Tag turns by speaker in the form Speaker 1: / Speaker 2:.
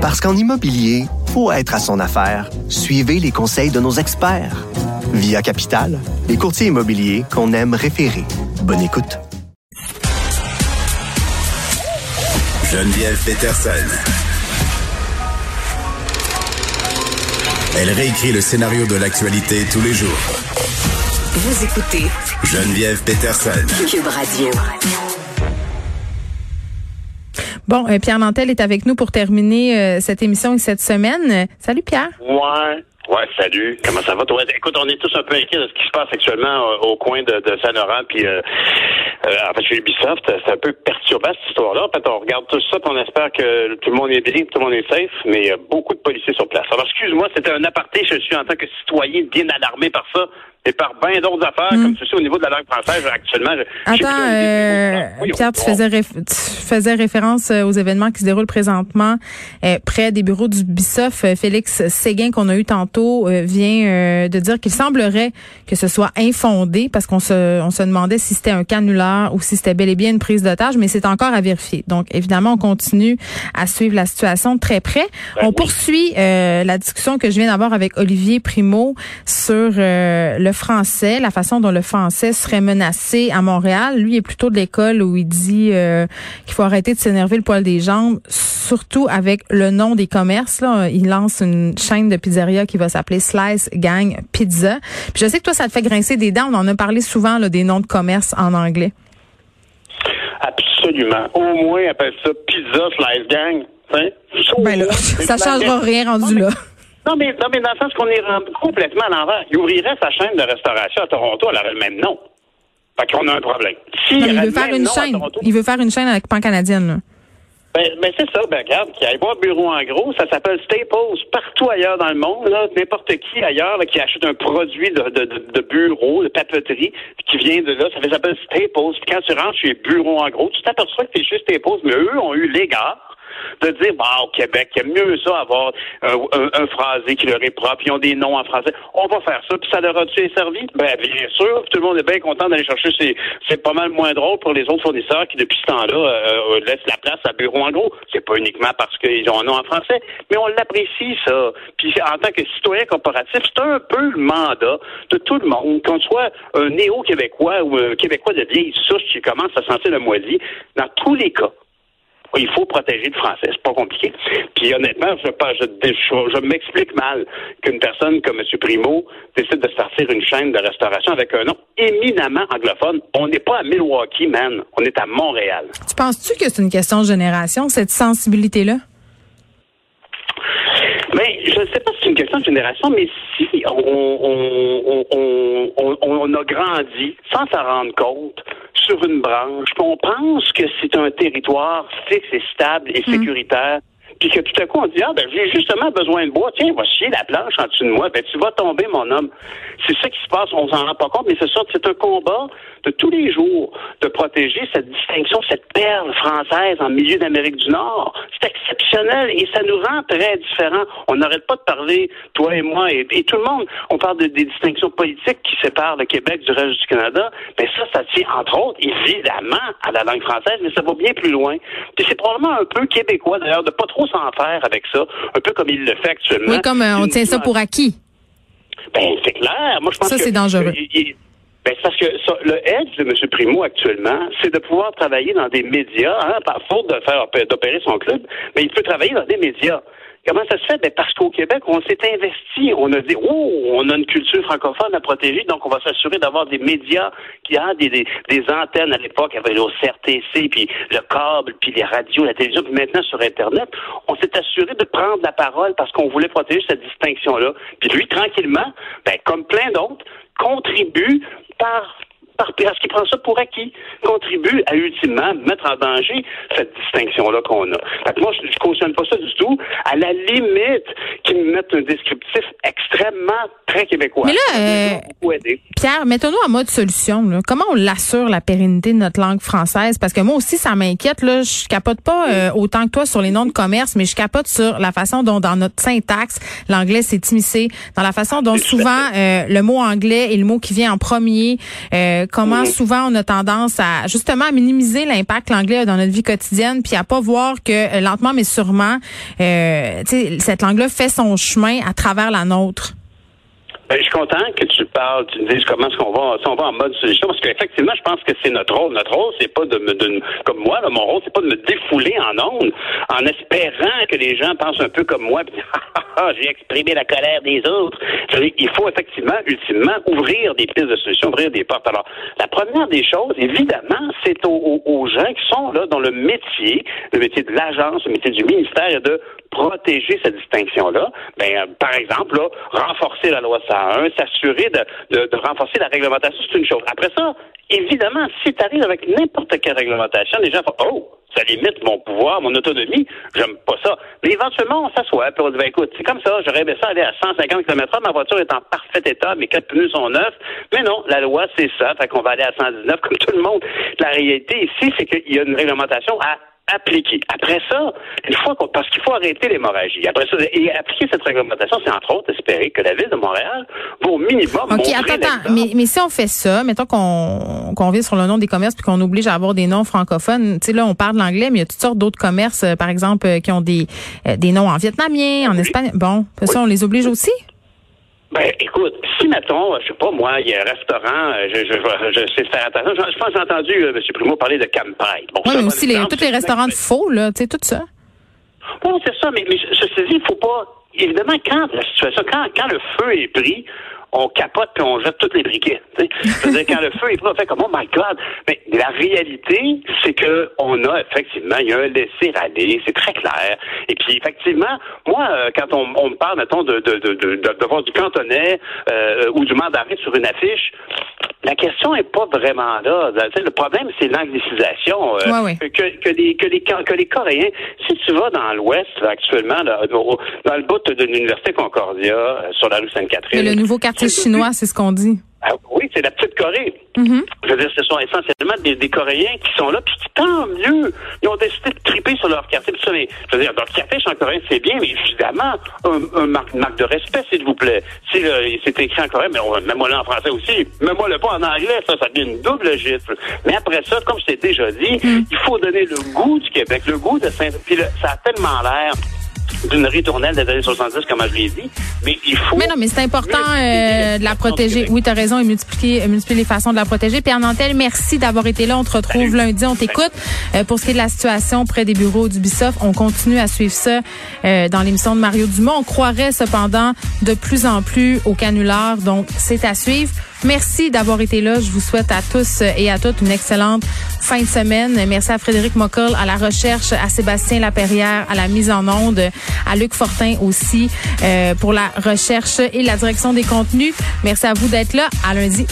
Speaker 1: Parce qu'en immobilier, faut être à son affaire. Suivez les conseils de nos experts. Via Capital, les courtiers immobiliers qu'on aime référer. Bonne écoute.
Speaker 2: Geneviève Peterson. Elle réécrit le scénario de l'actualité tous les jours.
Speaker 3: Vous écoutez
Speaker 2: Geneviève Peterson.
Speaker 3: Cube Radio.
Speaker 4: Bon, euh, Pierre Nantel est avec nous pour terminer euh, cette émission et cette semaine. Salut Pierre.
Speaker 5: Ouais. Ouais, salut. Comment ça va, toi? Écoute, on est tous un peu inquiets de ce qui se passe actuellement euh, au coin de, de Saint-Laurent, puis euh, euh, en fait, chez Ubisoft, c'est un peu perturbant cette histoire-là. En fait, on regarde tout ça, puis on espère que tout le monde est bien, tout le monde est safe, mais il y a beaucoup de policiers sur place. Alors, excuse-moi, c'était un aparté. Je suis en tant que citoyen bien alarmé par ça et par bien d'autres affaires,
Speaker 4: Mm.
Speaker 5: comme sais, au niveau de la langue française, actuellement. je- je sais
Speaker 4: Attends, euh,
Speaker 5: Oui,
Speaker 4: Pierre, tu faisais, réf- tu faisais référence euh, aux événements qui se déroulent présentement euh, près des bureaux d'Ubisoft. Euh, Félix Séguin, qu'on a eu tantôt, euh, vient euh, de dire qu'il semblerait que ce soit infondé parce qu'on se, on se demandait si c'était un canular ou si c'était bel et bien une prise d'otage, mais c'est encore à vérifier. Donc, évidemment, on continue à suivre la situation de très près.
Speaker 5: Ben
Speaker 4: on
Speaker 5: oui.
Speaker 4: poursuit euh, la discussion que je viens d'avoir avec Olivier Primo sur euh, le français, la façon dont le français serait menacé à Montréal. Lui est plutôt de l'école où il dit euh, qu'il faut arrêter de s'énerver le poil des jambes, surtout avec le nom des commerces. Là. Il lance une chaîne de pizzeria qui va s'appeler Slice Gang Pizza. Puis je sais que toi, ça te fait grincer des dents. On en a parlé souvent là, des noms de commerce en anglais.
Speaker 5: Absolument. Au moins, appelle ça pizza slice gang. Hein?
Speaker 4: Ben là, ça changera rien rendu là.
Speaker 5: Non, mais, non, mais dans le sens qu'on est rendu complètement à l'envers. Il ouvrirait sa chaîne de restauration à Toronto, elle aurait le même nom. Fait qu'on a un problème.
Speaker 4: Non, il veut faire une chaîne.
Speaker 5: Toronto,
Speaker 4: Il veut faire une chaîne avec pan-canadienne. là.
Speaker 5: Ben, ben c'est ça, ben regarde, qui aille voir bureau en gros, ça s'appelle Staples. Partout ailleurs dans le monde, là, n'importe qui ailleurs là, qui achète un produit de, de, bureau, de papeterie, qui vient de là, ça s'appelle Staples. Puis quand tu rentres chez bureau en gros, tu t'aperçois que t'es chez Staples, mais eux ont eu l'égard de dire, bah, au Québec, il y a mieux ça avoir un, un, un phrasé qui leur est propre, ils ont des noms en français. On va faire ça, puis ça leur a-tu servi? Ben, bien sûr, tout le monde est bien content d'aller chercher. C'est, c'est pas mal moins drôle pour les autres fournisseurs qui, depuis ce temps-là, euh, euh, laissent la place à bureau en gros. C'est pas uniquement parce qu'ils ont un nom en français, mais on l'apprécie, ça. Puis en tant que citoyen corporatif, c'est un peu le mandat de tout le monde, qu'on soit un néo-québécois ou un québécois de vieille souche qui commence à sentir le moisi, dans tous les cas. Il faut protéger le français, c'est pas compliqué. Puis honnêtement, je, je, je, je m'explique mal qu'une personne comme M. Primo décide de sortir une chaîne de restauration avec un nom éminemment anglophone. On n'est pas à Milwaukee, man. On est à Montréal.
Speaker 4: Tu penses-tu que c'est une question de génération, cette sensibilité-là?
Speaker 5: Mais je ne sais pas si c'est une question de génération, mais si on, on, on, on, on a grandi sans s'en rendre compte sur une branche, on pense que c'est un territoire fixe et stable et sécuritaire, puis que tout à coup on dit ah ben j'ai justement besoin de bois, tiens, va chier la planche en dessous de moi, ben tu vas tomber mon homme. C'est ça qui se passe, on s'en rend pas compte, mais c'est ça, c'est un combat de tous les jours de protéger cette distinction, cette perle française en milieu d'Amérique du Nord. C'est exceptionnel et ça nous rend très différents. On n'arrête pas de parler, toi et moi et, et tout le monde, on parle de, des distinctions politiques qui séparent le Québec du reste du Canada. Mais ça, ça tient entre autres évidemment à la langue française, mais ça va bien plus loin. Puis c'est probablement un peu québécois d'ailleurs de pas trop s'en faire avec ça, un peu comme il le fait actuellement.
Speaker 4: Oui, comme euh, on tient ça pour acquis.
Speaker 5: ben, c'est clair. Moi, je pense
Speaker 4: Ça,
Speaker 5: que-
Speaker 4: c'est dangereux.
Speaker 5: il- il- ben, c'est parce que ça, le edge de M. Primo actuellement, c'est de pouvoir travailler dans des médias, hein, par faute de faire d'opérer son club, mais il peut travailler dans des médias. Comment ça se fait? Ben parce qu'au Québec, on s'est investi. On a dit, oh, on a une culture francophone à protéger, donc on va s'assurer d'avoir des médias qui ont des, des, des antennes à l'époque, avec le CRTC, puis le câble, puis les radios, la télévision, puis maintenant sur Internet. On s'est assuré de prendre la parole parce qu'on voulait protéger cette distinction-là. Puis lui, tranquillement, ben, comme plein d'autres, contribue par parce qu'il prend ça pour acquis, contribue à ultimement mettre en danger cette distinction-là qu'on a. Fait que moi, je ne cautionne pas ça du tout. À la limite, qu'ils me mettent un descriptif extrêmement très québécois.
Speaker 4: Mais là, euh. Pierre, mettons-nous en mode solution. là. Comment on l'assure la pérennité de notre langue française? Parce que moi aussi, ça m'inquiète. Là, je capote pas euh, autant que toi sur les noms de commerce, mais je capote sur la façon dont dans notre syntaxe l'anglais s'est immiscé, dans la façon dont souvent euh, le mot anglais est le mot qui vient en premier. Euh, comment souvent on a tendance à justement à minimiser l'impact que l'anglais a dans notre vie quotidienne, puis à pas voir que euh, lentement mais sûrement euh, cette langue-là fait son chemin à travers la nôtre?
Speaker 5: Ben, je suis content que tu parles, tu me dises comment est-ce qu'on va, si on va en mode solution, parce qu'effectivement, je pense que c'est notre rôle. Notre rôle, c'est pas de me, comme moi, mon rôle, c'est pas de me défouler en ondes, en espérant que les gens pensent un peu comme moi, puis ah, j'ai exprimé la colère des autres. Il faut effectivement, ultimement, ouvrir des pistes de solution, ouvrir des portes. Alors, la première des choses, évidemment, c'est aux, aux gens qui sont là dans le métier, le métier de l'agence, le métier du ministère, de protéger cette distinction-là, ben, euh, par exemple, là, renforcer la loi 101, s'assurer de, de, de, renforcer la réglementation, c'est une chose. Après ça, évidemment, si tu arrives avec n'importe quelle réglementation, les gens font Oh, ça limite mon pouvoir, mon autonomie, j'aime pas ça. Mais éventuellement, on s'assoit, on dit ben, écoute, c'est comme ça, j'aurais aimé ça aller à 150 km/h, ma voiture est en parfait état, mes quatre pneus sont neufs. Mais non, la loi, c'est ça, fait qu'on va aller à 119 comme tout le monde. La réalité ici, c'est qu'il y a une réglementation à appliquer. Après ça, une fois qu'on, parce qu'il faut arrêter l'hémorragie. Après ça, et appliquer cette réglementation, c'est entre autres espérer que la ville de Montréal va au minimum.
Speaker 4: OK, attends, attends. Mais, mais, si on fait ça, mettons qu'on, qu'on vit sur le nom des commerces puis qu'on oblige à avoir des noms francophones, tu sais, là, on parle l'anglais, mais il y a toutes sortes d'autres commerces, euh, par exemple, euh, qui ont des, euh, des noms en vietnamien, en espagnol. Bon, ça, on les oblige aussi?
Speaker 5: Ben, écoute, si, mettons, je sais pas, moi, il y a un restaurant, euh, je, je, je, sais faire attention. Je, pense que j'ai entendu euh, M. Primo parler de campagne.
Speaker 4: Bon, oui, mais aussi les, tous les restaurants de faux, là, tu sais, tout ça.
Speaker 5: Oui, c'est ça, mais, mais ceci dit, il faut pas... Évidemment, quand la situation, quand, quand le feu est pris, on capote puis on jette tous les briquets. C'est-à-dire quand le feu est pris, on fait comme oh my God. Mais la réalité, c'est que on a effectivement, il y a un laisser aller, c'est très clair. Et puis effectivement, moi, euh, quand on, on me parle, mettons, de, de, de, de, de voir du cantonais euh, ou du mandarin sur une affiche, la question est pas vraiment là. Le problème, c'est l'anglicisation.
Speaker 4: Euh,
Speaker 5: que, que, les, que, les, que les Coréens, si tu vas dans l'Ouest, actuellement, dans le bout de l'Université Concordia, sur la rue Sainte-Catherine.
Speaker 4: Le nouveau quartier chinois, c'est ce qu'on dit.
Speaker 5: Ah, oui, c'est la petite Corée.
Speaker 4: Mm-hmm.
Speaker 5: Je veux dire, ce sont essentiellement des, des, Coréens qui sont là, puis tant mieux. Ils ont décidé de triper sur leur quartier. ça, mais, je veux dire, leur quartier en coréen, c'est bien, mais évidemment, un, un marque, marque, de respect, s'il vous plaît. Si c'est écrit en coréen, mais même moi là en français aussi. Même moi le pas en anglais, ça, ça devient une double gifle. Mais après ça, comme je t'ai déjà dit, mm. il faut donner le goût du Québec, le goût de Saint... Puis ça a tellement l'air d'une ritournelle des années 70, comme je l'ai dit. Mais il faut.
Speaker 4: Mais non, mais c'est important euh, de la protéger. Oui, tu as raison, et multiplier, multiplier les façons de la protéger. Pierre Nantel, merci d'avoir été là. On te retrouve lundi. On t'écoute. Euh, pour ce qui est de la situation près des bureaux d'Ubisoft, on continue à suivre ça euh, dans l'émission de Mario Dumont. On croirait cependant de plus en plus au canular. Donc, c'est à suivre. Merci d'avoir été là. Je vous souhaite à tous et à toutes une excellente fin de semaine. Merci à Frédéric Mockel à la recherche, à Sébastien Laperrière à la mise en onde, à Luc Fortin aussi euh, pour la recherche et la direction des contenus. Merci à vous d'être là. À lundi.